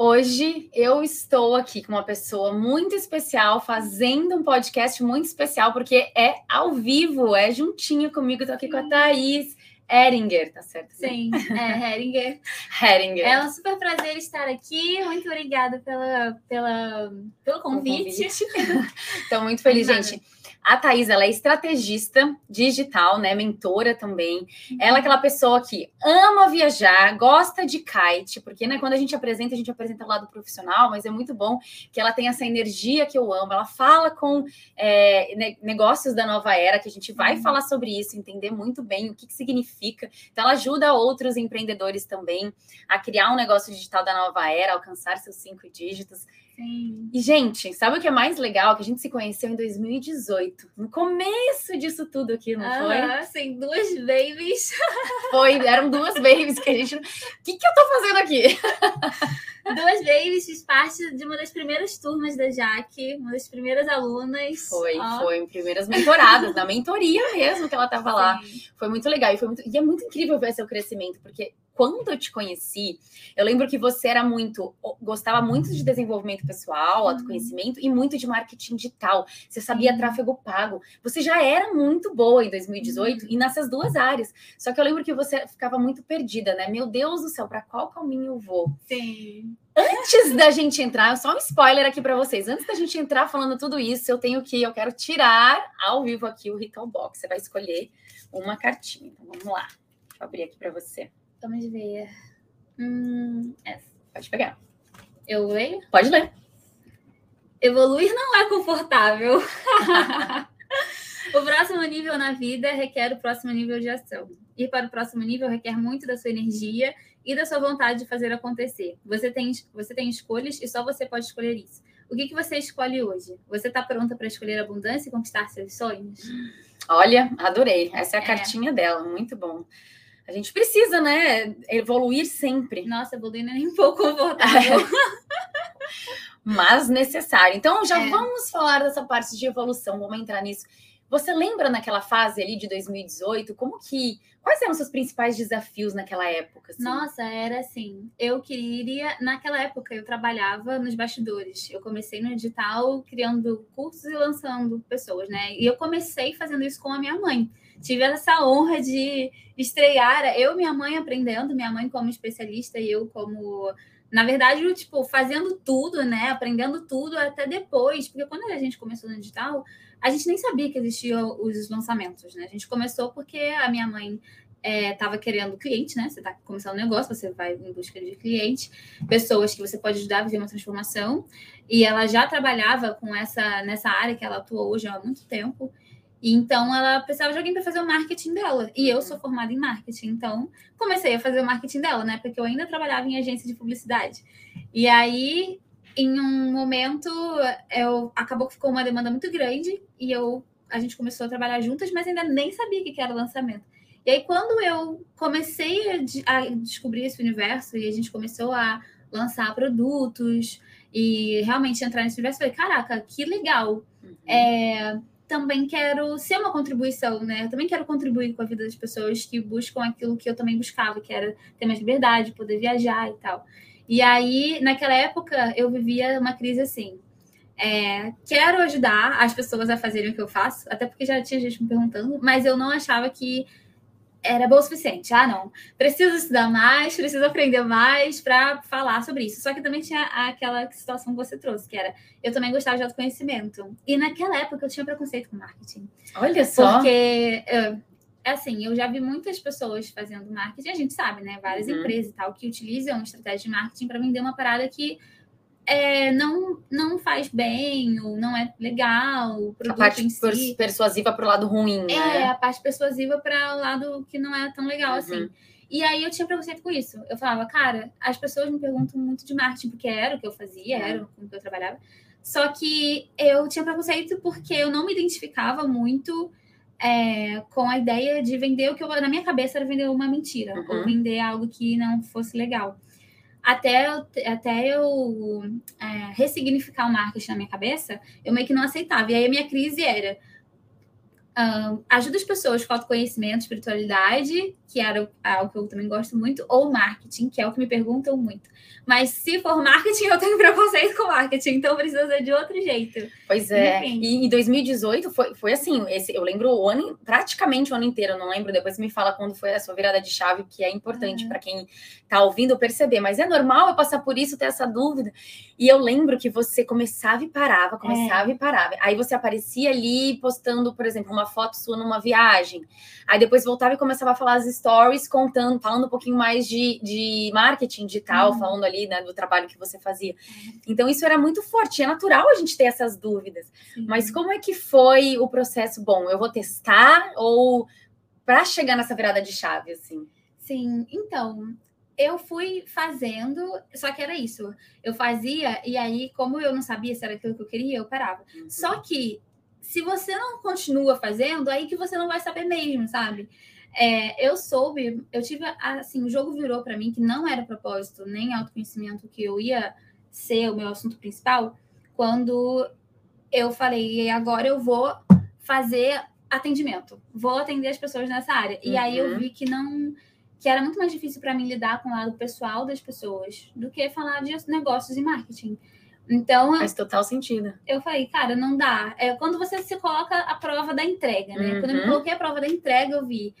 Hoje eu estou aqui com uma pessoa muito especial, fazendo um podcast muito especial, porque é ao vivo, é juntinho comigo. Estou aqui com a Thaís Heringer, tá certo? Sim, é Heringer. Heringer. É um super prazer estar aqui. Muito obrigada pela, pela, pelo convite. Estou muito feliz, gente. A Thaís, ela é estrategista digital, né? Mentora também. Ela é aquela pessoa que ama viajar, gosta de kite, porque né, quando a gente apresenta, a gente apresenta o lado profissional, mas é muito bom que ela tem essa energia que eu amo. Ela fala com é, negócios da nova era, que a gente vai uhum. falar sobre isso, entender muito bem o que, que significa. Então, ela ajuda outros empreendedores também a criar um negócio digital da nova era, alcançar seus cinco dígitos. Sim. E, gente, sabe o que é mais legal? Que a gente se conheceu em 2018. No começo disso tudo aqui, não ah, foi? Sim, duas babies. Foi, eram duas babies que a gente. O que, que eu tô fazendo aqui? Duas babies, fiz parte de uma das primeiras turmas da Jaque, uma das primeiras alunas. Foi, Ó. foi, primeiras mentoradas, na mentoria mesmo que ela tava Sim. lá. Foi muito legal e foi muito. E é muito incrível ver seu crescimento, porque quando eu te conheci, eu lembro que você era muito, gostava muito de desenvolvimento pessoal, uhum. autoconhecimento e muito de marketing digital. Você sabia tráfego pago. Você já era muito boa em 2018 uhum. e nessas duas áreas. Só que eu lembro que você ficava muito perdida, né? Meu Deus do céu, para qual caminho eu vou? Sim. Antes da gente entrar, só um spoiler aqui para vocês. Antes da gente entrar falando tudo isso, eu tenho que, eu quero tirar ao vivo aqui o Ritual Box. Você vai escolher uma cartinha. Então vamos lá. Deixa eu abrir aqui para você. Vamos ver. Hum, essa. Pode pegar. Eu leio? Pode ler. Evoluir não é confortável. o próximo nível na vida requer o próximo nível de ação. Ir para o próximo nível requer muito da sua energia e da sua vontade de fazer acontecer. Você tem, você tem escolhas e só você pode escolher isso. O que, que você escolhe hoje? Você está pronta para escolher abundância e conquistar seus sonhos? Olha, adorei. Essa é a é. cartinha dela, muito bom. A gente precisa, né, evoluir sempre. Nossa, evoluir não é nem um pouco confortável. Mas necessário. Então, já é. vamos falar dessa parte de evolução, vamos entrar nisso. Você lembra naquela fase ali de 2018, como que. Quais eram os seus principais desafios naquela época? Assim? Nossa, era assim. Eu queria. Naquela época, eu trabalhava nos bastidores. Eu comecei no digital criando cursos e lançando pessoas, né? E eu comecei fazendo isso com a minha mãe tive essa honra de estrear, eu minha mãe aprendendo, minha mãe como especialista e eu como na verdade, eu, tipo, fazendo tudo, né? Aprendendo tudo até depois, porque quando a gente começou no digital, a gente nem sabia que existiam os lançamentos, né? A gente começou porque a minha mãe estava é, querendo cliente, né? Você está começando um negócio, você vai em busca de cliente, pessoas que você pode ajudar a viver uma transformação. E ela já trabalhava com essa nessa área que ela atua hoje há muito tempo. Então ela precisava de alguém para fazer o marketing dela. E eu sou formada em marketing, então comecei a fazer o marketing dela, né? Porque eu ainda trabalhava em agência de publicidade. E aí, em um momento, eu acabou que ficou uma demanda muito grande e eu a gente começou a trabalhar juntas, mas ainda nem sabia o que era lançamento. E aí, quando eu comecei a, a descobrir esse universo e a gente começou a lançar produtos e realmente entrar nesse universo, eu falei, caraca, que legal. Uhum. É, também quero ser uma contribuição, né? Eu também quero contribuir com a vida das pessoas que buscam aquilo que eu também buscava, que era ter mais liberdade, poder viajar e tal. E aí, naquela época, eu vivia uma crise assim. É, quero ajudar as pessoas a fazerem o que eu faço, até porque já tinha gente me perguntando, mas eu não achava que era bom o suficiente. Ah, não. Preciso estudar mais, preciso aprender mais para falar sobre isso. Só que também tinha aquela situação que você trouxe, que era eu também gostava de autoconhecimento. E naquela época eu tinha preconceito com marketing. Olha só. Porque, é assim, eu já vi muitas pessoas fazendo marketing, a gente sabe, né? Várias uhum. empresas e tal, que utilizam estratégia de marketing para vender uma parada que é, não, não faz bem, ou não é legal, o produto a parte em si. persuasiva para o lado ruim, né? É, a parte persuasiva para o lado que não é tão legal uhum. assim. E aí eu tinha preconceito com isso. Eu falava, cara, as pessoas me perguntam muito de marketing, porque era o que eu fazia, uhum. era com o que eu trabalhava. Só que eu tinha preconceito porque eu não me identificava muito é, com a ideia de vender o que eu, na minha cabeça era vender uma mentira, uhum. ou vender algo que não fosse legal. Até eu, até eu é, ressignificar o marketing na minha cabeça, eu meio que não aceitava. E aí a minha crise era: ajuda as pessoas com autoconhecimento, espiritualidade, que era algo que eu também gosto muito, ou marketing, que é o que me perguntam muito. Mas se for marketing, eu tenho preconceito com marketing, então precisa ser de outro jeito. Pois é. Enfim. E em 2018 foi, foi assim, esse, eu lembro o ano, praticamente o ano inteiro, não lembro, depois me fala quando foi a sua virada de chave, que é importante uhum. para quem está ouvindo perceber. Mas é normal eu passar por isso, ter essa dúvida. E eu lembro que você começava e parava, começava é. e parava. Aí você aparecia ali postando, por exemplo, uma foto sua numa viagem. Aí depois voltava e começava a falar as stories, contando, falando um pouquinho mais de, de marketing digital, uhum. falando ali né, do trabalho que você fazia. Então, isso era muito forte. É natural a gente ter essas dúvidas. Sim. Mas como é que foi o processo? Bom, eu vou testar ou para chegar nessa virada de chave, assim? Sim, então, eu fui fazendo, só que era isso. Eu fazia, e aí, como eu não sabia se era aquilo que eu queria, eu parava. Uhum. Só que, se você não continua fazendo, aí que você não vai saber mesmo, sabe? É, eu soube, eu tive assim, o jogo virou para mim que não era propósito nem autoconhecimento que eu ia ser o meu assunto principal, quando eu falei, agora eu vou fazer atendimento, vou atender as pessoas nessa área. E aí eu uhum. vi que não que era muito mais difícil para mim lidar com o lado pessoal das pessoas do que falar de negócios e marketing. Então. Faz total sentido. Eu falei, cara, não dá. É quando você se coloca a prova da entrega, né? Uhum. Quando eu me uhum. coloquei a prova da entrega, eu vi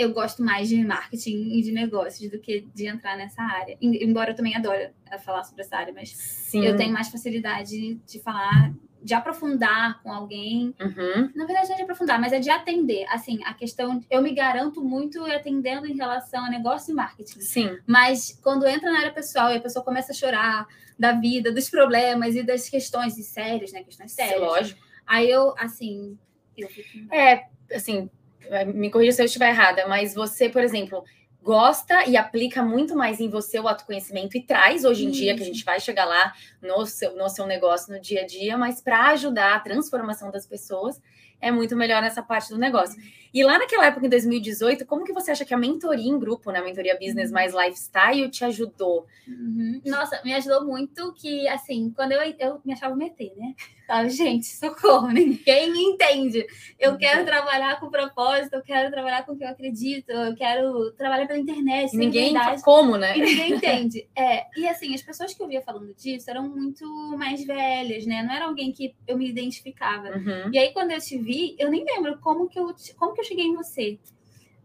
eu gosto mais de marketing e de negócios do que de entrar nessa área. Embora eu também adore eh, falar sobre essa área, mas Sim. eu tenho mais facilidade de falar, de aprofundar com alguém. Uhum. Na verdade, não é de aprofundar, mas é de atender. Assim, a questão, eu me garanto muito atendendo em relação a negócio e marketing. Sim. Mas quando entra na área pessoal e a pessoa começa a chorar da vida, dos problemas e das questões sérias, né? Questões sérias. Lógico. Aí eu, assim, eu fico... É, assim, me corrija se eu estiver errada, mas você, por exemplo, gosta e aplica muito mais em você o autoconhecimento e traz hoje em dia, que a gente vai chegar lá no seu, no seu negócio no dia a dia, mas para ajudar a transformação das pessoas, é muito melhor nessa parte do negócio. E lá naquela época, em 2018, como que você acha que a mentoria em grupo, né, a mentoria business uhum. mais lifestyle, te ajudou? Uhum. Nossa, me ajudou muito que, assim, quando eu, eu me achava meter, né? Falava, gente, socorro, ninguém me entende. Eu uhum. quero trabalhar com propósito, eu quero trabalhar com o que eu acredito, eu quero trabalhar pela internet. Ninguém faz como, né? E ninguém entende. É, e assim, as pessoas que eu via falando disso eram muito mais velhas, né? Não era alguém que eu me identificava. Uhum. E aí, quando eu te vi, eu nem lembro como que eu, como que que eu cheguei em você?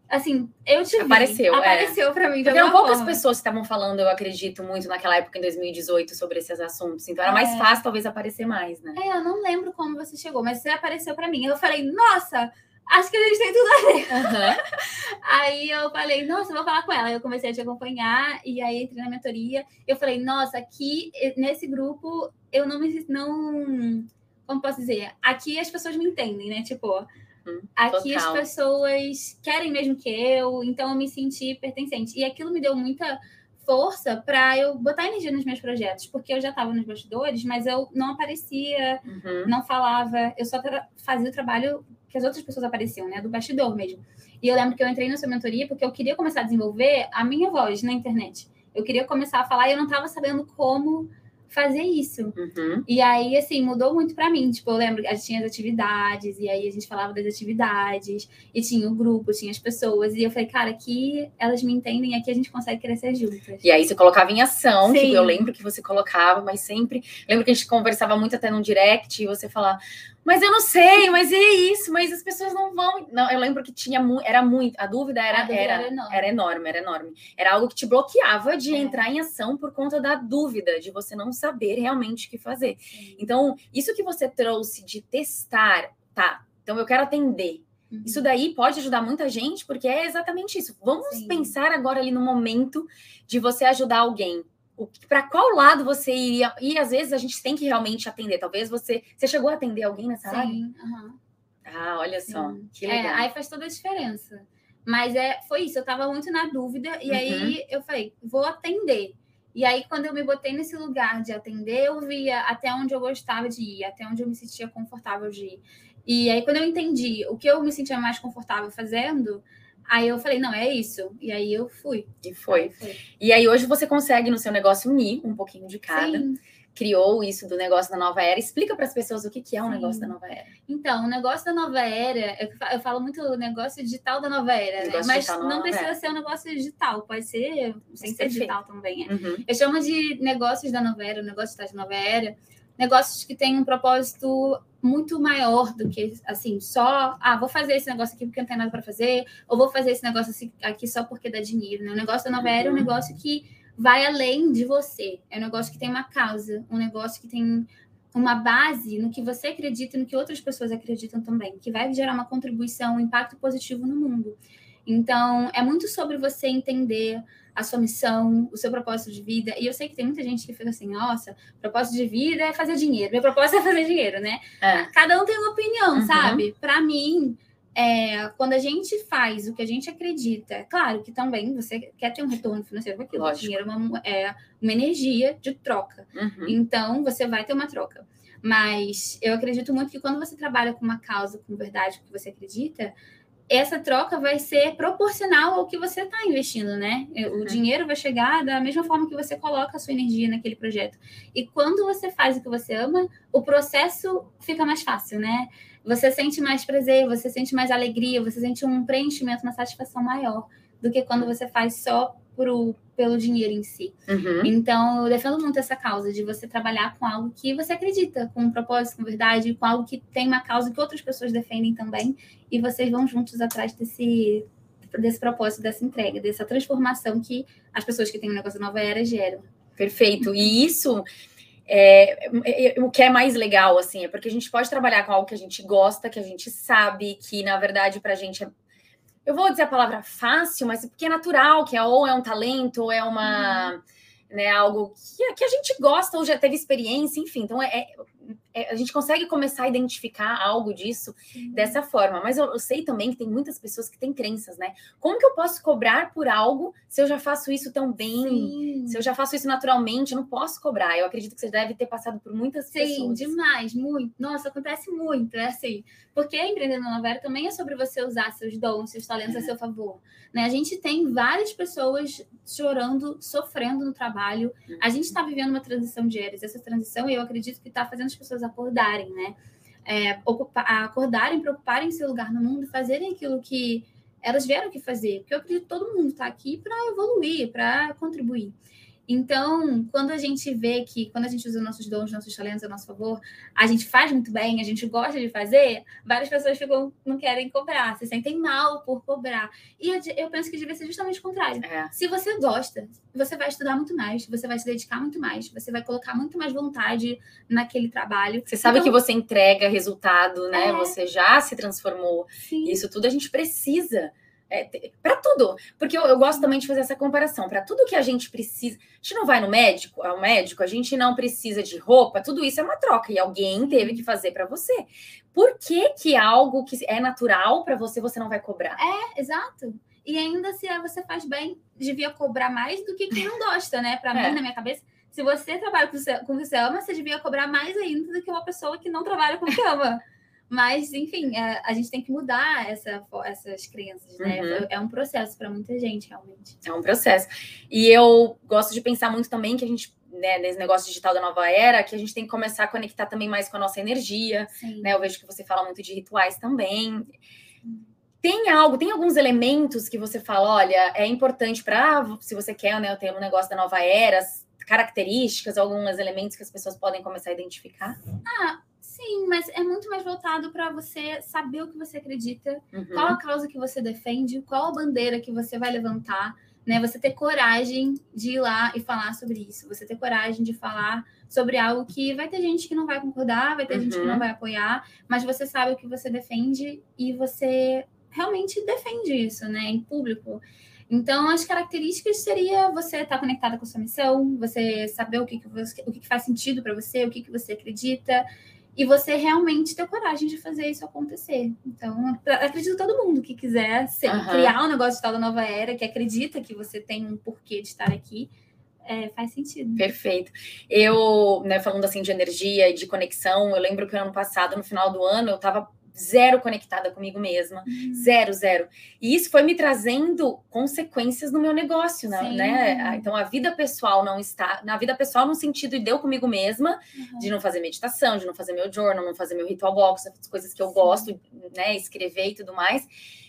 Assim, eu te apareceu, vi, apareceu é. para mim. Porque eram poucas pessoas que estavam falando, eu acredito, muito naquela época, em 2018, sobre esses assuntos. Então era mais é. fácil, talvez, aparecer mais, né? É, eu não lembro como você chegou, mas você apareceu para mim. Eu falei, nossa, acho que a gente tem tudo a ver. Uhum. aí eu falei, nossa, vou falar com ela. Eu comecei a te acompanhar e aí entrei na mentoria. Eu falei, nossa, aqui nesse grupo eu não me. Não, como posso dizer? Aqui as pessoas me entendem, né? Tipo Uhum, Aqui total. as pessoas querem mesmo que eu, então eu me senti pertencente. E aquilo me deu muita força para eu botar energia nos meus projetos, porque eu já estava nos bastidores, mas eu não aparecia, uhum. não falava, eu só fazia o trabalho que as outras pessoas apareciam, né, do bastidor mesmo. E eu lembro que eu entrei na sua mentoria porque eu queria começar a desenvolver a minha voz na internet. Eu queria começar a falar e eu não estava sabendo como fazer isso. Uhum. E aí, assim, mudou muito para mim. Tipo, eu lembro que a gente tinha as atividades, e aí a gente falava das atividades, e tinha o grupo, tinha as pessoas. E eu falei, cara, aqui elas me entendem, aqui a gente consegue crescer juntas. E aí você colocava em ação, Sim. tipo, eu lembro que você colocava, mas sempre. Lembro que a gente conversava muito até no direct, e você falava, mas eu não sei, mas é isso, mas as pessoas não vão. Não, eu lembro que tinha muito, era muito, a dúvida era, a dúvida era, era, enorme. era enorme, era enorme. Era algo que te bloqueava de é. entrar em ação por conta da dúvida, de você não saber realmente o que fazer. Sim. Então, isso que você trouxe de testar, tá? Então eu quero atender. Uhum. Isso daí pode ajudar muita gente, porque é exatamente isso. Vamos Sim. pensar agora ali no momento de você ajudar alguém para qual lado você iria? E às vezes a gente tem que realmente atender. Talvez você. Você chegou a atender alguém nessa Sim, área? Uhum. Ah, olha Sim. só. Que legal. É, aí faz toda a diferença. Mas é, foi isso, eu estava muito na dúvida, e uhum. aí eu falei, vou atender. E aí, quando eu me botei nesse lugar de atender, eu via até onde eu gostava de ir, até onde eu me sentia confortável de ir. E aí, quando eu entendi o que eu me sentia mais confortável fazendo, aí eu falei, não, é isso. E aí eu fui. E foi. Aí foi. E aí, hoje você consegue no seu negócio unir um pouquinho de cada. Sim criou isso do negócio da nova era. Explica para as pessoas o que, que é o um negócio da nova era. Então, o negócio da nova era, eu falo muito negócio digital da nova era, né? Mas não precisa era. ser um negócio digital, pode ser sem ser digital também. É. Uhum. Eu chamo de negócios da nova era, o negócio da nova era, negócios que têm um propósito muito maior do que assim, só, ah, vou fazer esse negócio aqui porque não tem nada para fazer, ou vou fazer esse negócio aqui só porque dá dinheiro, né? O negócio da nova era é um uhum. negócio que vai além de você. É um negócio que tem uma causa, um negócio que tem uma base no que você acredita e no que outras pessoas acreditam também, que vai gerar uma contribuição, um impacto positivo no mundo. Então, é muito sobre você entender a sua missão, o seu propósito de vida. E eu sei que tem muita gente que fica assim, nossa, propósito de vida é fazer dinheiro. Meu propósito é fazer dinheiro, né? É. Cada um tem uma opinião, uhum. sabe? Para mim, é, quando a gente faz o que a gente acredita, claro que também você quer ter um retorno financeiro com aquilo. Lógico. O dinheiro é uma, é uma energia de troca. Uhum. Então, você vai ter uma troca. Mas eu acredito muito que quando você trabalha com uma causa, com verdade, com que você acredita, essa troca vai ser proporcional ao que você está investindo, né? O uhum. dinheiro vai chegar da mesma forma que você coloca a sua energia naquele projeto. E quando você faz o que você ama, o processo fica mais fácil, né? você sente mais prazer, você sente mais alegria, você sente um preenchimento, uma satisfação maior do que quando você faz só pro, pelo dinheiro em si. Uhum. Então, eu defendo muito essa causa de você trabalhar com algo que você acredita, com um propósito, com verdade, com algo que tem uma causa que outras pessoas defendem também, e vocês vão juntos atrás desse, desse propósito, dessa entrega, dessa transformação que as pessoas que têm um negócio nova era geram. Perfeito. E isso é, é, é, o que é mais legal, assim, é porque a gente pode trabalhar com algo que a gente gosta, que a gente sabe, que na verdade para a gente é. Eu vou dizer a palavra fácil, mas porque é natural, que é ou é um talento, ou é uma. Uhum. Né, algo que, que a gente gosta ou já teve experiência, enfim. Então, é, é é, a gente consegue começar a identificar algo disso Sim. dessa forma. Mas eu, eu, sei também que tem muitas pessoas que têm crenças, né? Como que eu posso cobrar por algo se eu já faço isso tão bem? Sim. Se eu já faço isso naturalmente, eu não posso cobrar. Eu acredito que você deve ter passado por muitas Sim, pessoas. Sim, demais, muito. Nossa, acontece muito, é assim. Porque empreender na Novera também é sobre você usar seus dons, seus talentos é. a seu favor. Né? A gente tem várias pessoas chorando, sofrendo no trabalho. A gente está vivendo uma transição de eras. Essa transição, eu acredito que está fazendo as pessoas acordarem, né? É, ocupar, acordarem, preocuparem seu lugar no mundo, fazerem aquilo que elas vieram aqui fazer. Porque eu acredito que todo mundo está aqui para evoluir, para contribuir. Então, quando a gente vê que, quando a gente usa nossos dons, nossos talentos a nosso favor, a gente faz muito bem, a gente gosta de fazer, várias pessoas ficam, não querem cobrar, se sentem mal por cobrar. E eu, penso que devia ser justamente o contrário. É. Se você gosta, você vai estudar muito mais, você vai se dedicar muito mais, você vai colocar muito mais vontade naquele trabalho. Você sabe então, que você entrega resultado, né? É. Você já se transformou. Sim. Isso tudo a gente precisa é, para tudo, porque eu, eu, gosto também de fazer essa comparação. Para tudo que a gente precisa, a gente não vai no médico, ao médico, a gente não precisa de roupa, tudo isso é uma troca e alguém teve que fazer para você. Por que que algo que é natural para você você não vai cobrar? É, exato. E ainda se você faz bem, devia cobrar mais do que quem não gosta, né? Para é. mim, na minha cabeça, se você trabalha com o que você ama, você devia cobrar mais ainda do que uma pessoa que não trabalha com o que ama. Mas, enfim, a, é, a, gente tem que mudar essa, essas crenças, né? Uhum. É um processo para muita gente, realmente. É um processo. E eu gosto de pensar muito também que a gente, né, nesse negócio digital da nova era, que a gente tem que começar a conectar também mais com a nossa energia, Sim. né? Eu vejo que você fala muito de rituais também. Tem algo, tem alguns elementos que você fala, olha, é importante para, se você quer, né, ter um negócio da nova era, características, alguns elementos que as pessoas podem começar a identificar? Ah, Sim, mas é muito mais voltado para você saber o que você acredita, uhum. qual a causa que você defende, qual a bandeira que você vai levantar, né? Você ter coragem de ir lá e falar sobre isso, você ter coragem de falar sobre algo que vai ter gente que não vai concordar, vai ter uhum. gente que não uhum. vai apoiar, mas você sabe o que você defende e você realmente defende isso, né, em público. Então, as características seria você estar conectada com a sua missão, você saber o que, que, você, o que, que faz sentido para você, o que, que você acredita, e você realmente ter coragem de fazer isso acontecer. Então, acredito todo mundo que quiser ser, uhum. criar um negócio de tal da nova era, que acredita que você tem um porquê de estar aqui, é, faz sentido. Perfeito. Eu, né, falando assim de energia e de conexão, eu lembro que ano passado, no final do ano, eu estava zero conectada comigo mesma, uhum. zero, zero. E isso foi me trazendo consequências no meu negócio, né? né? Então a vida pessoal não está, na vida pessoal no sentido de eu comigo mesma, uhum. de não fazer meditação, de não fazer meu journal, não fazer meu ritual box, as coisas que eu Sim. gosto, né, escrever e tudo mais.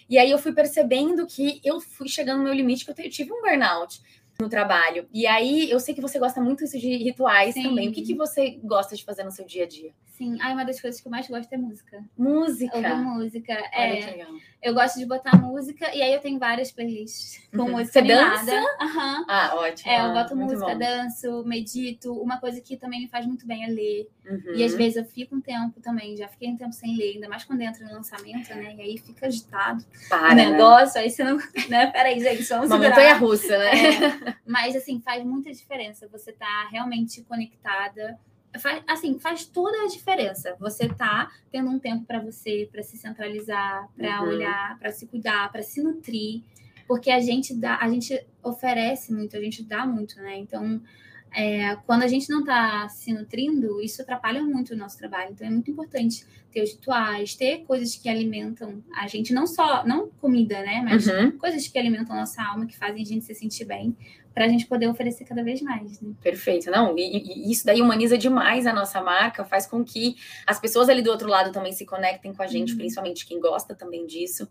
E aí eu fui percebendo que eu fui chegando no meu limite, que eu tive um burnout no trabalho. E aí, eu sei que você gosta muito de rituais Sim. também. O que, que você gosta de fazer no seu dia a dia? Sim, ah, uma das coisas que eu mais gosto é música. Música? Ouvir música. Olha é, eu gosto de botar música e aí eu tenho várias playlists com uhum. música Você animada. dança? Uhum. Ah, ótimo. É, eu boto muito música, bom. danço, medito. Uma coisa que também me faz muito bem é ler. Uhum. E às vezes eu fico um tempo também, já fiquei um tempo sem ler, ainda mais quando entra no lançamento, né? E aí fica agitado Para, o negócio, né? aí você não. Né? Peraí, gente, vamos Uma montanha russa, né? É, mas assim, faz muita diferença. Você tá realmente conectada faz, assim, faz toda a diferença. Você tá tendo um tempo para você, para se centralizar, para uhum. olhar, para se cuidar, para se nutrir, porque a gente dá, a gente oferece muito, a gente dá muito, né? Então, é, quando a gente não está se nutrindo, isso atrapalha muito o nosso trabalho. Então, é muito importante ter os rituais, ter coisas que alimentam a gente, não só, não comida, né? Mas uhum. coisas que alimentam a nossa alma, que fazem a gente se sentir bem, para a gente poder oferecer cada vez mais. Né? Perfeito, não, e, e, isso daí humaniza demais a nossa marca, faz com que as pessoas ali do outro lado também se conectem com a gente, uhum. principalmente quem gosta também disso.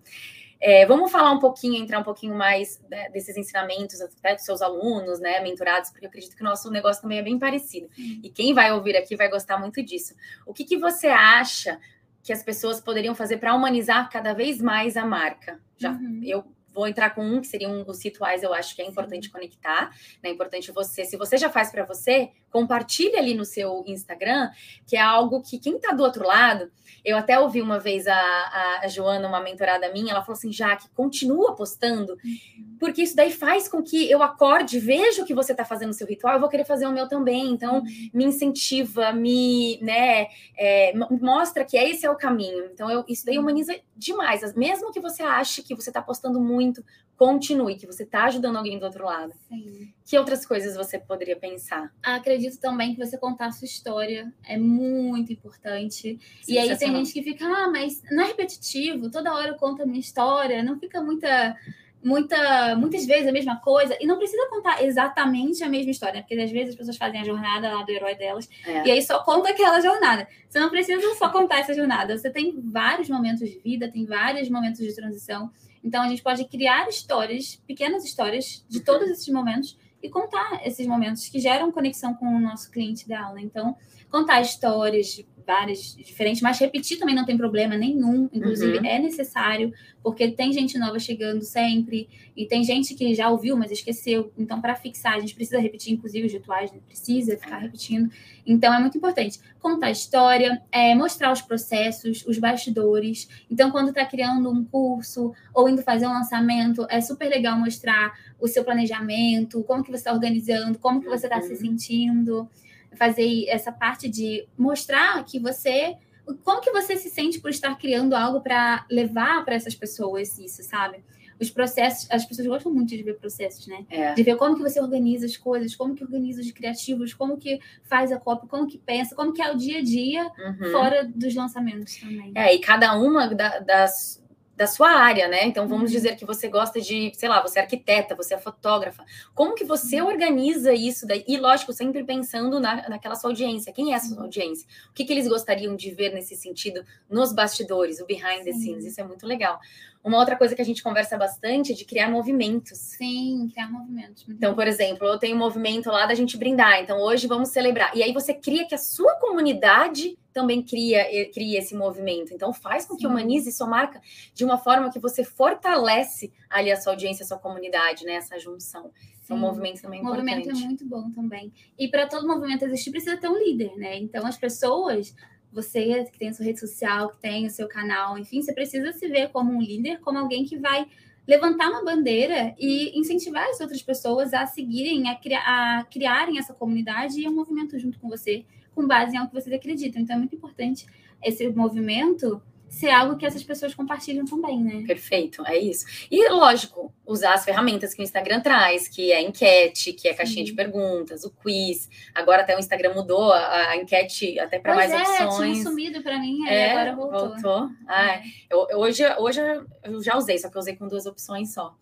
É, vamos falar um pouquinho, entrar um pouquinho mais né, desses ensinamentos até dos seus alunos, né, mentorados, porque eu acredito que o nosso negócio também é bem parecido. Uhum. E quem vai ouvir aqui vai gostar muito disso. O que, que você acha que as pessoas poderiam fazer para humanizar cada vez mais a marca? Já uhum. eu vou entrar com um que seriam os rituais, eu acho que é importante conectar, né? É importante você, se você já faz para você, compartilhe ali no seu Instagram, que é algo que quem está do outro lado, eu até ouvi uma vez a, a, a, Joana, uma mentorada minha, ela falou assim, Jaque, continua postando, uhum. porque isso daí faz com que eu acorde, veja o que você está fazendo no seu ritual, eu vou querer fazer o meu também, então uhum. me incentiva, me, né, é, mostra que esse é o caminho, então eu, isso daí humaniza demais, mesmo que você ache que você está postando muito, continue, que você está ajudando alguém do outro lado. Sim. Que outras coisas você poderia pensar? Acredito também que você contar a sua história é muito importante. E aí tem gente que fica, ah, mas não é repetitivo, toda hora eu conto a minha história, não fica muita. Muita, muitas vezes a mesma coisa, e não precisa contar exatamente a mesma história, porque às vezes as pessoas fazem a jornada lá do herói delas, é. e aí só conta aquela jornada. Você não precisa só contar essa jornada, você tem vários momentos de vida, tem vários momentos de transição, então a gente pode criar histórias, pequenas histórias de todos esses momentos e contar esses momentos que geram conexão com o nosso cliente da aula. Então, contar histórias várias diferentes, mas repetir também não tem problema nenhum. Inclusive, uhum. é necessário, porque tem gente nova chegando sempre, e tem gente que já ouviu, mas esqueceu. Então, para fixar, a gente precisa repetir, inclusive, os rituais, né? precisa ficar repetindo. Então, é muito importante contar a história, é, mostrar os processos, os bastidores. Então, quando está criando um curso ou indo fazer um lançamento, é super legal mostrar o seu planejamento, como que você está organizando, como que você está uhum. se sentindo fazer essa parte de mostrar que você como que você se sente por estar criando algo para levar para essas pessoas isso, sabe? Os processos, as pessoas gostam muito de ver processos, né? É. De ver como que você organiza as coisas, como que organiza os criativos, como que faz a cópia, como que pensa, como que é o dia a dia uhum. fora dos lançamentos também. É, e cada uma da, das, da sua área, né? Então vamos uhum. dizer que você gosta de, sei lá, você é arquiteta, você é fotógrafa. Como que você uhum. organiza isso daí? E lógico, sempre pensando na, naquela sua audiência. Quem é essa sua audiência? O que, que eles gostariam de ver nesse sentido nos bastidores, o behind the scenes? Isso é muito legal. Uma outra coisa que a gente conversa bastante é de criar movimentos. Sim, criar movimentos. Então, por exemplo, eu tenho um movimento lá da gente brindar. Então, hoje vamos celebrar. E aí você cria que a sua comunidade também cria, cria esse movimento. Então, faz com Sim. que humanize sua marca de uma forma que você fortalece ali a sua audiência, a sua comunidade, né? Essa junção. Então, um movimento também é importante. O movimento é muito bom também. E para todo movimento existir, precisa ter um líder, né? Então, as pessoas você que tem sua rede social, que tem o seu canal, enfim, você precisa se ver como um líder, como alguém que vai levantar uma bandeira e incentivar as outras pessoas a seguirem, a, criar, a criarem essa comunidade e um movimento junto com você, com base em algo que vocês acreditam. Então é muito importante esse movimento ser algo que essas pessoas compartilham também, né? Perfeito, é isso. E lógico, usar as ferramentas que o Instagram traz, que é enquete, que é caixinha Sim. de perguntas, o quiz. Agora até o Instagram mudou a, a enquete até para mais é, opções. Tinha sumido para mim, é, agora voltou. voltou. Ah, é. eu, hoje, hoje eu já usei, só que eu usei com duas opções só.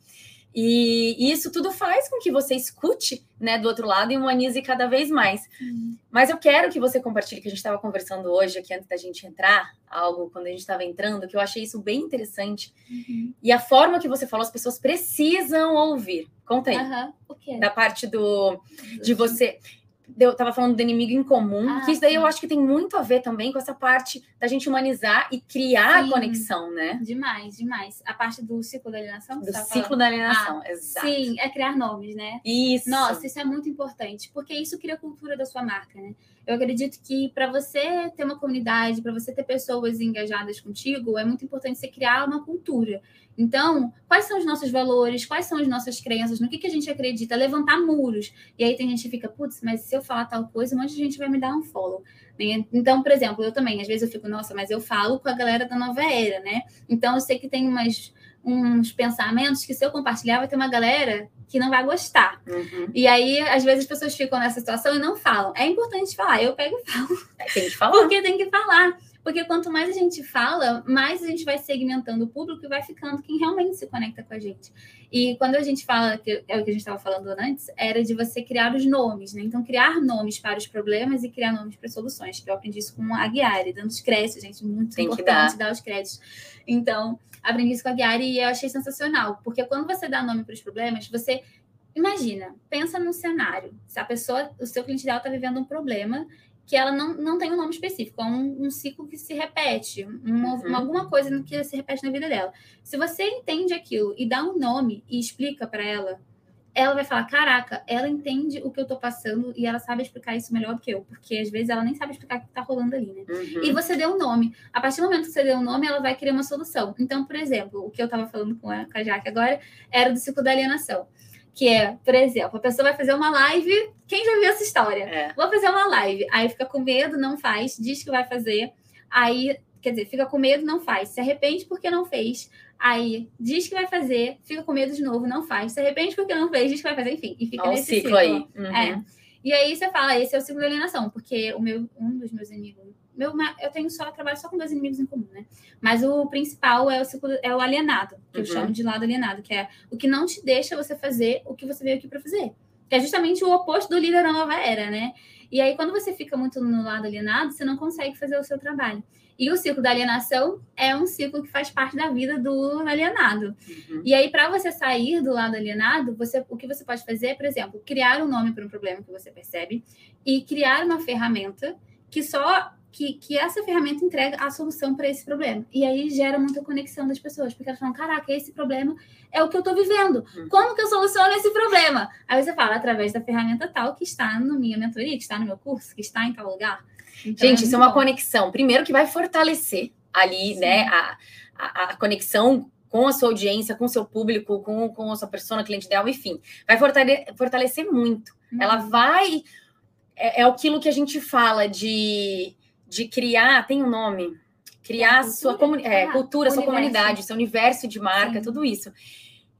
E, e, isso tudo faz com que você escute né, do outro lado e humanize cada vez mais. Uhum. Mas eu quero que você compartilhe, que a gente estava conversando hoje aqui antes da gente entrar, algo quando a gente estava entrando, que eu achei isso bem interessante. Uhum. E a forma que você falou, as pessoas precisam ouvir. Conta aí. Uhum. O quê? Da parte do de você eu tava falando do inimigo em comum, ah, que isso daí eu acho que tem muito a ver também com essa parte da gente humanizar e criar sim, conexão, né? Demais, demais. A parte do ciclo da alienação. Do ciclo falando? da alienação, ah, exato. Sim, é criar nomes, né? Isso. Nossa, isso é muito importante, porque isso cria a cultura da sua marca, né? Eu acredito que para você ter uma comunidade, para você ter pessoas engajadas contigo, é muito importante você criar uma cultura. Então, quais são os nossos valores? Quais são as nossas crenças? No que, que a gente acredita? Levantar muros. E aí tem gente que fica, putz, mas se eu falar tal coisa, um monte de gente vai me dar um follow. Né? Então, por exemplo, eu também, às vezes eu fico, nossa, mas eu falo com a galera da nova era, né? Então, eu sei que tem umas, uns pensamentos que se eu compartilhar, vai ter uma galera que não vai gostar. Uhum. E aí, às vezes, as pessoas ficam nessa situação e não falam. É importante falar, eu pego e falo. Tem que falar. Porque tem que falar. Porque quanto mais a gente fala, mais a gente vai segmentando o público e vai ficando quem realmente se conecta com a gente. E quando a gente fala, que é o que a gente estava falando antes, era de você criar os nomes, né? Então, criar nomes para os problemas e criar nomes para soluções, que eu aprendi isso com a Guiari, dando os créditos, gente, muito Tem importante dar. dar os créditos. Então, aprendi isso com a Guiari e eu achei sensacional, porque quando você dá nome para os problemas, você Imagina, pensa num cenário. Se a pessoa, o seu cliente ideal está vivendo um problema que ela não, não tem um nome específico, é um, um ciclo que se repete, uma, uhum. alguma coisa que se repete na vida dela. Se você entende aquilo e dá um nome e explica para ela, ela vai falar: Caraca, ela entende o que eu tô passando e ela sabe explicar isso melhor do que eu, porque às vezes ela nem sabe explicar o que tá rolando ali, né? Uhum. E você deu um nome. A partir do momento que você deu um nome, ela vai querer uma solução. Então, por exemplo, o que eu tava falando com a, com a Jaque agora era do ciclo da alienação que é, por exemplo, a pessoa vai fazer uma live. Quem já viu essa história? É. Vou fazer uma live. Aí fica com medo, não faz, diz que vai fazer. Aí, quer dizer, fica com medo, não faz. Se arrepende porque não fez. Aí diz que vai fazer, fica com medo de novo, não faz. Se arrepende porque não fez, diz que vai fazer, enfim. E fica Olha nesse ciclo. ciclo. aí. Uhum. É. E aí você fala, esse é o ciclo de alienação, porque o meu, um dos meus inimigos meu, eu tenho só trabalho só com dois inimigos em comum, né? Mas o principal é o, ciclo, é o alienado, que uhum. eu chamo de lado alienado, que é o que não te deixa você fazer o que você veio aqui para fazer. Que é justamente o oposto do líder da nova era, né? E aí, quando você fica muito no lado alienado, você não consegue fazer o seu trabalho. E o ciclo da alienação é um ciclo que faz parte da vida do alienado. Uhum. E aí, para você sair do lado alienado, você, o que você pode fazer é, por exemplo, criar um nome para um problema que você percebe e criar uma ferramenta que só que, que essa ferramenta entrega a solução para esse problema. E aí gera muita conexão das pessoas, porque elas falam: caraca, esse problema é o que eu estou vivendo. Hum. Como que eu soluciono esse problema? Aí você fala, através da ferramenta tal que está na minha mentoria, que está no meu curso, que está em tal lugar. Então, Gente, é isso é uma bom. conexão. Primeiro que vai fortalecer ali, Sim. né, a, a, a conexão com a sua audiência, com o seu público, com, com a sua persona, cliente ideal, enfim. Vai fortalecer, fortalecer muito. Uhum. Ela vai. É, é aquilo que a gente fala de de criar, tem um nome, criar é, sua comuni é, ah, cultura, sua comunidade, seu universo de marca, Sim. tudo isso.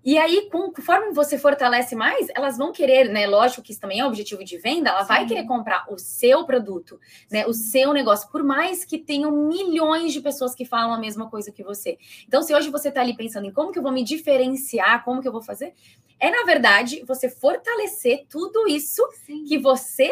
E aí, conforme você fortalece mais, elas vão querer, né? Lógico que isso também é objetivo de venda, ela Sim. vai querer comprar o seu produto, né? O seu negócio, por mais que tenham milhões de pessoas que falam a mesma coisa que você. Então, se hoje você está ali pensando em como que eu vou me diferenciar, como que eu vou fazer, é na verdade você fortalecer tudo isso Sim. que você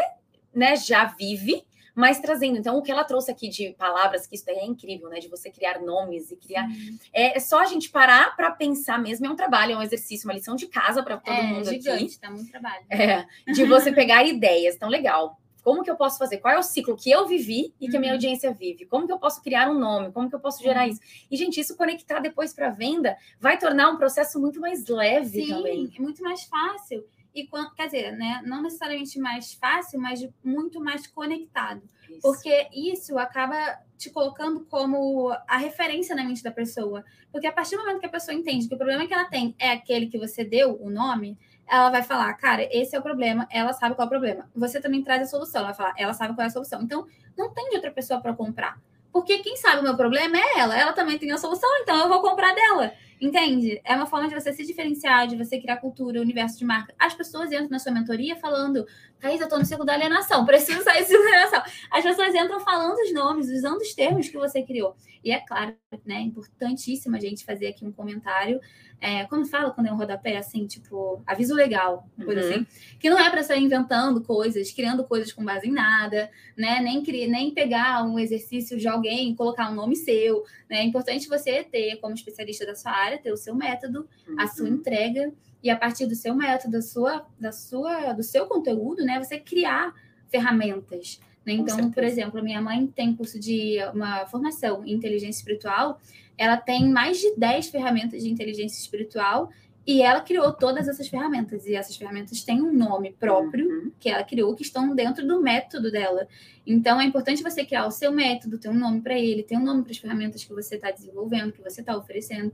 né, já vive mas trazendo. Então, o que ela trouxe aqui de palavras, que isso daí é incrível, né? De você criar nomes e criar. É, é, só a gente parar para pensar mesmo. É um trabalho, é um exercício, uma lição de casa para todo é, mundo gigante, aqui. Tá muito trabalho. É, de você pegar ideias. Então, legal. Como que eu posso fazer? Qual é o ciclo que eu vivi e que a minha uhum. audiência vive? Como que eu posso criar um nome? Como que eu posso gerar uhum. isso? E, gente, isso conectar depois para venda vai tornar um processo muito mais leve Sim, também. É muito mais fácil e quer dizer, né, não necessariamente mais fácil, mas muito mais conectado. Isso. Porque isso acaba te colocando como a referência na mente da pessoa. Porque a partir do momento que a pessoa entende que o problema que ela tem é aquele que você deu o nome, ela vai falar, cara, esse é o problema, ela sabe qual é o problema. Você também traz a solução, ela vai falar, ela sabe qual é a solução. Então, não tem de outra pessoa para comprar. Porque quem sabe o meu problema é ela. Ela também tem a solução, então eu vou comprar dela. Entende? É uma forma de você se diferenciar, de você criar cultura, universo de marca. As pessoas entram na sua mentoria falando, Thaís, eu tô no ciclo da alienação, preciso sair do ciclo da alienação. As pessoas entram falando os nomes, usando os termos que você criou. E é claro, né, é importantíssimo a gente fazer aqui um comentário. É, como fala quando é um rodapé, assim, tipo, aviso legal, coisa uhum. assim. Que não é para sair inventando coisas, criando coisas com base em nada, né? Nem, nem pegar um exercício de alguém e colocar um nome seu. Né? É importante você ter, como especialista da sua área, ter o seu método, uhum. a sua uhum. entrega, e a partir do seu método, da sua, da sua, do seu conteúdo, né? Você criar ferramentas né? Então, por exemplo, minha mãe tem curso de uma formação em inteligência espiritual, ela tem mais de 10 ferramentas de inteligência espiritual e ela criou todas essas ferramentas. E essas ferramentas têm um nome próprio uhum. que ela criou, que estão dentro do método dela. Então, é importante você criar o seu método, ter um nome para ele, ter um nome para as ferramentas que você está desenvolvendo, que você está oferecendo.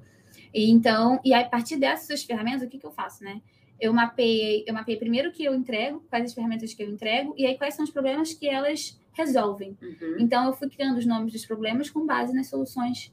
E então, e a partir dessas ferramentas, o que, que eu faço, né? eu mapeei, eu mapeei primeiro o que eu entrego, quais as ferramentas que eu entrego, e aí quais são os problemas que elas resolvem. Uhum. Então, eu fui criando os nomes dos problemas com base nas soluções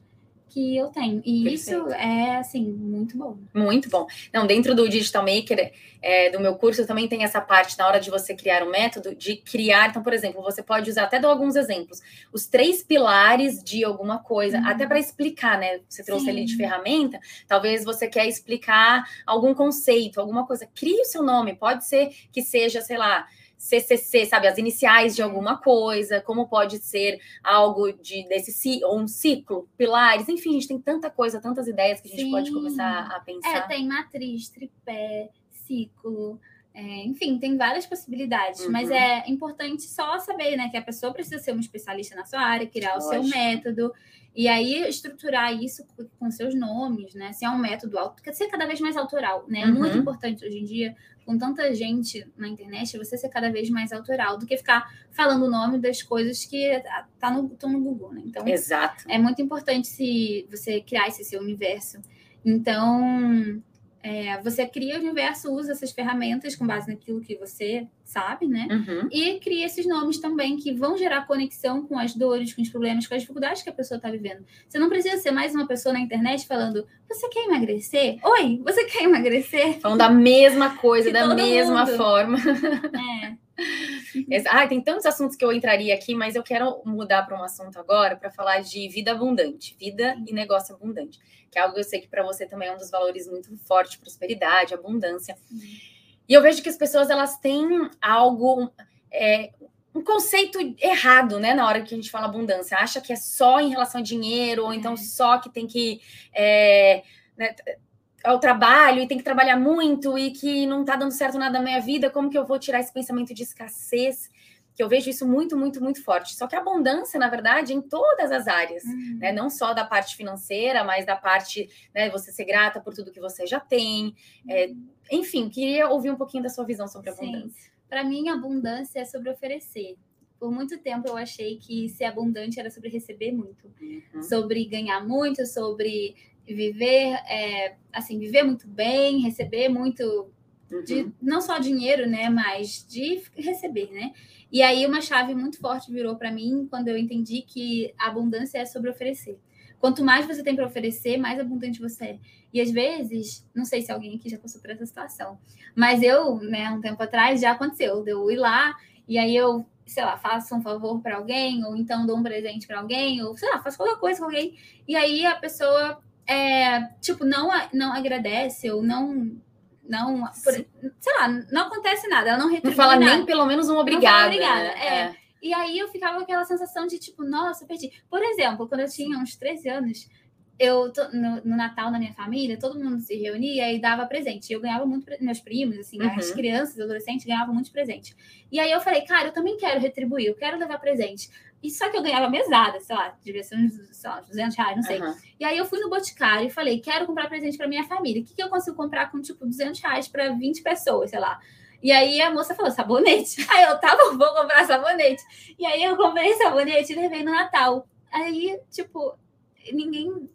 que eu tenho. E Perfeito. isso é, assim, muito bom. Muito bom. Não, dentro do Digital Maker, é, do meu curso, também tem essa parte, na hora de você criar um método, de criar. Então, por exemplo, você pode usar, até dou alguns exemplos, os três pilares de alguma coisa, uhum. até para explicar, né? Você trouxe Sim. ali de ferramenta, talvez você quer explicar algum conceito, alguma coisa. Crie o seu nome, pode ser que seja, sei lá CCC, sabe, as iniciais de alguma coisa, como pode ser algo de desse ou um ciclo, pilares, enfim, a gente tem tanta coisa, tantas ideias que a gente Sim. pode começar a pensar. É, tem matriz, tripé, ciclo, é, enfim, tem várias possibilidades, uhum. mas é importante só saber, né, que a pessoa precisa ser um especialista na sua área, criar Lógico. o seu método, e aí estruturar isso com seus nomes, né, se é um método alto, ser cada vez mais autoral, né, é uhum. muito importante hoje em dia, com tanta gente na internet, você ser cada vez mais autoral do que ficar falando o nome das coisas que tá no, estão no Google, né, então... Exato. É muito importante se você criar esse seu universo, então é, você cria o universo, usa essas ferramentas com base naquilo que você sabe, né? Uhum. E cria esses nomes também que vão gerar conexão com as dores, com os problemas, com as dificuldades que a pessoa está vivendo. Você não precisa ser mais uma pessoa na internet falando: Você quer emagrecer? Oi, você quer emagrecer? Falando da mesma coisa, da mesma mundo. forma. É. Ah, tem tantos assuntos que eu entraria aqui, mas eu quero mudar para um assunto agora para falar de vida abundante, vida e negócio abundante, que é algo que eu sei que para você também é um dos valores muito forte, prosperidade, abundância. E eu vejo que as pessoas elas têm algo, é, um conceito errado, né, na hora que a gente fala abundância, acha que é só em relação a dinheiro, ou então é. só que tem que é, né, ao trabalho e tem que trabalhar muito e que não está dando certo nada na minha vida, como que eu vou tirar esse pensamento de escassez? Que eu vejo isso muito, muito, muito forte. Só que a abundância, na verdade, em todas as áreas, uhum. né? Não só da parte financeira, mas da parte, né, você ser grata por tudo que você já tem. É, uhum. enfim, queria ouvir um pouquinho da sua visão sobre a abundância. Para mim, abundância é sobre oferecer. Por muito tempo eu achei que ser abundante era sobre receber muito, uhum. sobre ganhar muito, sobre viver, é, assim, viver muito bem, receber muito de uhum. não só dinheiro, né, mas de receber, né? E aí uma chave muito forte virou para mim quando eu entendi que a abundância é sobre oferecer. Quanto mais você tem para oferecer, mais abundante você é. E às vezes, não sei se alguém aqui já passou por essa situação, mas eu, né, um tempo atrás já aconteceu, de eu ir lá e aí eu, sei lá, faço um favor para alguém, ou então dou um presente para alguém, ou sei lá, faço qualquer coisa com alguém, e aí a pessoa é, tipo, não, não agradece ou não. Não, por, sei lá, não acontece nada, ela não retribui Não fala nada. nem pelo menos um obrigado. obrigada, né? é. é. E aí eu ficava com aquela sensação de tipo, nossa, perdi. Por exemplo, quando eu tinha uns 13 anos, eu no, no, Natal na minha família, todo mundo se reunia e dava presente. Eu ganhava muito, meus primos, assim, uhum. as crianças, adolescentes ganhavam muito presente. E aí eu falei, cara, eu também quero retribuir, eu quero levar presente. E só que eu ganhava mesada, sei lá, devia ser uns, sei lá, 200 reais, não sei. Uhum. E aí eu fui no Boticário e falei, quero comprar presente para minha família. O que, que eu consigo comprar com, tipo, 200 reais para 20 pessoas, sei lá. E aí a moça falou, sabonete. Aí eu, tá bom, vou comprar sabonete. E aí eu comprei sabonete e levei no Natal. Aí, tipo, ninguém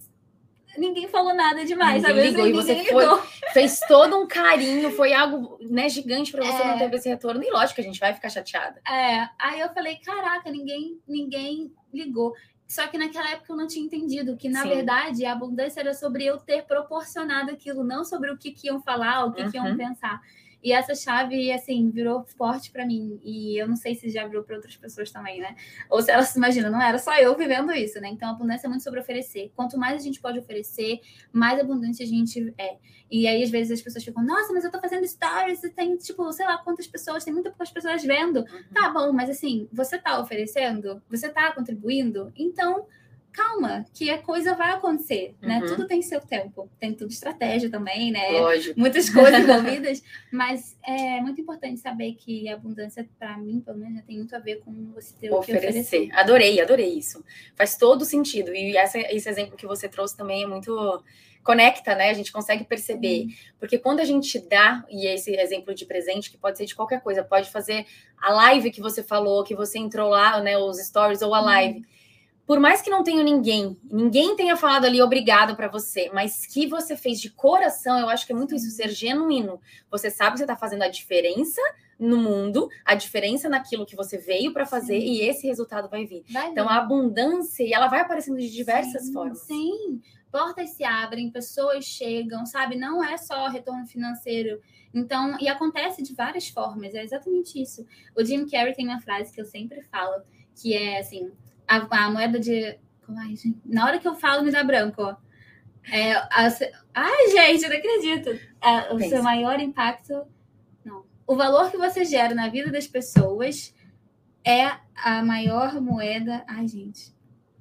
ninguém falou nada demais, ninguém sabe? Ligou, e você foi, fez todo um carinho, foi algo né, gigante para você é... não ter esse retorno. E lógico que a gente vai ficar chateada. É, aí eu falei, caraca, ninguém, ninguém ligou. Só que naquela época eu não tinha entendido que, na Sim. verdade, a abundância era sobre eu ter proporcionado aquilo, não sobre o que, que iam falar, o que, que iam Uhum. pensar. E essa chave, assim, virou forte para mim. E eu não sei se já virou para outras pessoas também, né? Ou se elas se imaginam, não era só eu vivendo isso, né? Então, a abundância é muito sobre oferecer. Quanto mais a gente pode oferecer, mais abundante a gente é. E aí, às vezes, as pessoas ficam, nossa, mas eu tô fazendo stories e tem, tipo, sei lá quantas pessoas, tem muitas poucas pessoas vendo. Tá bom, mas assim, você tá oferecendo? Você tá contribuindo? Então, calma, que a coisa vai acontecer, né? Uhum. Tudo tem seu tempo. Tem tudo estratégia também, né? Lógico. Muitas coisas envolvidas, mas é muito importante saber que a abundância, para mim, pelo menos, tem muito a ver com você ter o que oferecer. oferecer. Adorei, adorei isso. Faz todo sentido. E essa- esse exemplo que você trouxe também é muito conecta, né? A gente consegue perceber. Porque quando a gente dá, e esse exemplo de presente, que pode ser de qualquer coisa, pode fazer a live que você falou, que você entrou lá, né? Os stories ou a live. Por mais que não tenha ninguém, ninguém tenha falado ali obrigado para você, mas que você fez de coração, eu acho que é muito isso, ser genuíno. Você sabe que você está fazendo a diferença no mundo, a diferença naquilo que você veio para fazer Sim. e esse resultado vai vir. Vai Então vir. a abundância, e ela vai aparecendo de diversas Sim, formas. Sim, portas se abrem, pessoas chegam, sabe? Não é só retorno financeiro. Então, e acontece de várias formas, é exatamente isso. O Jim Carrey tem uma frase que eu sempre falo, que é assim, a, a moeda de. Ai, gente, na hora que eu falo, me dá branco, ó. É, a ai, gente, eu não acredito. É, o Pensa. seu maior impacto. Não. O valor que você gera na vida das pessoas é a maior moeda. Ai, gente.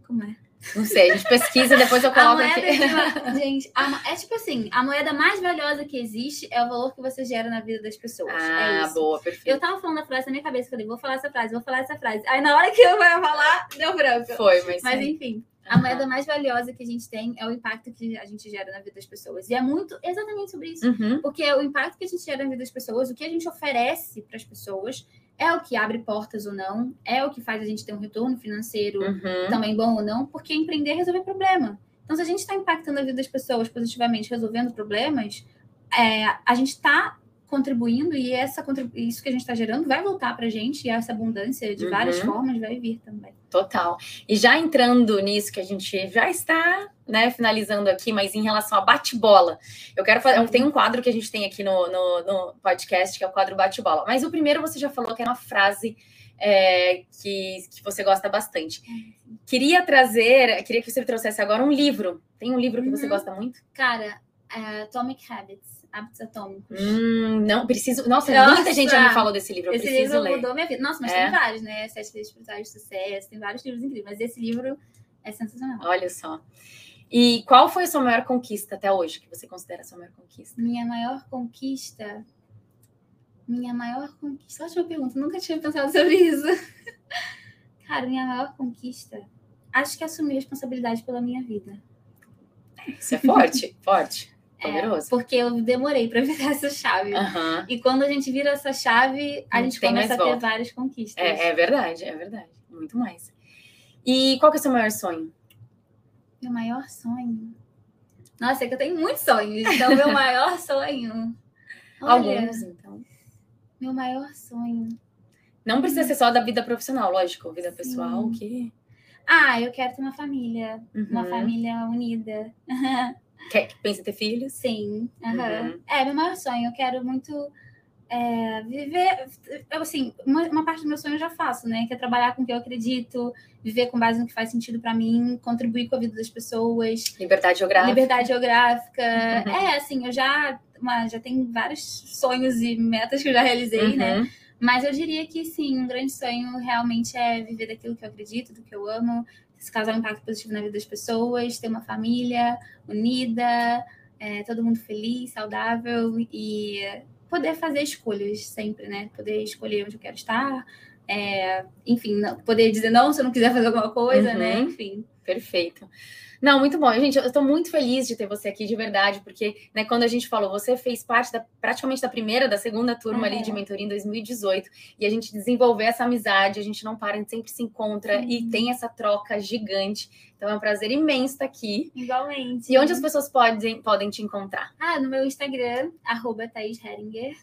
Como é? Não sei, a gente pesquisa, depois eu coloco aqui. de va- gente, a é tipo assim, a moeda mais valiosa que existe é o valor que você gera na vida das pessoas. é Ah, isso. boa, Eu perfeito. tava falando a frase na minha cabeça, eu falei, vou falar essa frase, vou falar essa frase. Aí na hora que eu vou falar, deu branco. Foi, mas. Mas sim. enfim, a moeda mais valiosa que a gente tem é o impacto que a gente gera na vida das pessoas. E é muito exatamente sobre isso. Uhum. Porque o impacto que a gente gera na vida das pessoas, o que a gente oferece para as pessoas, é o que abre portas ou não, é o que faz a gente ter um retorno financeiro Uhum. também bom ou não, porque empreender é resolver problema. Então, se a gente está impactando a vida das pessoas positivamente, resolvendo problemas, é, a gente está contribuindo e essa isso que a gente está gerando vai voltar para a gente e essa abundância de várias Uhum. formas vai vir também. Total. E já entrando nisso que a gente já está, né, finalizando aqui, mas em relação a bate-bola, eu quero fazer. Tem um quadro que a gente tem aqui no, no, no podcast, que é o quadro bate-bola. Mas o primeiro você já falou que é uma frase é, que, que você gosta bastante. Queria trazer, queria que você trouxesse agora um livro. Tem um livro que você Uhum. gosta muito? Cara, é, Atomic Habits, hábitos atômicos. Hum, não, preciso. Nossa, Nossa! muita gente já me falou desse livro. Eu Esse preciso livro ler. mudou minha vida. Nossa, mas É? tem vários, né? Sete Leis Espirituais de Sucesso, tem vários livros incríveis. Mas esse livro é sensacional. Olha só. E qual foi a sua maior conquista até hoje, que você considera a sua maior conquista? Minha maior conquista. Minha maior conquista. Ótima pergunta, nunca tinha pensado sobre isso. Cara, minha maior conquista. Acho que assumir responsabilidade pela minha vida. Isso é forte, forte, É, poderoso. porque eu demorei para virar essa chave. Aham. E quando a gente vira essa chave, a gente tem começa a ter volta. várias conquistas. É, é verdade, é verdade. Muito mais. E qual que é o seu maior sonho? Meu maior sonho. Nossa, é que eu tenho muitos sonhos. Então, meu maior sonho. Olha, Alguns, então. meu maior sonho. Não precisa ser só da vida profissional, lógico, vida Sim. pessoal, que. Ah, eu quero ter uma família. Uma Uhum. família unida. Quer que pensa em ter filhos? Sim. aham. Uhum. É, meu maior sonho. Eu quero muito é, viver. Assim, uma, uma parte do meu sonho eu já faço, né? Que é trabalhar com o que eu acredito, viver com base no que faz sentido para mim, contribuir com a vida das pessoas, Liberdade geográfica. liberdade geográfica. Uhum. É, assim, eu já, uma, já tenho vários sonhos e metas que eu já realizei, né? Uhum. Mas eu diria que sim, um grande sonho realmente é viver daquilo que eu acredito, do que eu amo, causar um impacto positivo na vida das pessoas, ter uma família unida, é, todo mundo feliz, saudável e poder fazer escolhas sempre, né? Poder escolher onde eu quero estar, é, enfim, não- poder dizer não se eu não quiser fazer alguma coisa, né? Uhum. Enfim. Perfeito. Não, muito bom. Gente, eu estou muito feliz de ter você aqui de verdade, porque né, quando a gente falou, você fez parte da, praticamente da primeira, da segunda turma ali Uhum. de mentoria em 2018, e a gente desenvolveu essa amizade, a gente não para, a gente sempre se encontra e Sim. tem essa troca gigante. Então é um prazer imenso estar aqui. Igualmente. E onde as pessoas podem, podem te encontrar? Ah, no meu Instagram, arroba Thaís Heringer.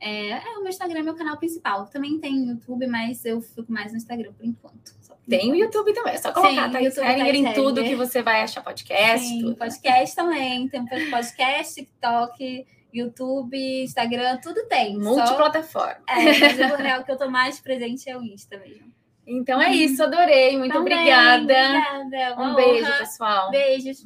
É, é, o meu Instagram é meu canal principal. Também tem YouTube, mas eu fico mais no Instagram por enquanto. Só Tem o YouTube também, é só colocar Sim, Thaís YouTube Heringer em Thaís tudo que você vai achar podcast. Sim, tudo. podcast também. Tem podcast, TikTok, YouTube, Instagram, tudo tem. Só... Multiplataforma. É, mas o real que eu tô mais presente é o Insta mesmo. Então é isso, adorei. Muito Também, obrigada. Obrigada. Um uma beijo, pessoal. Beijos.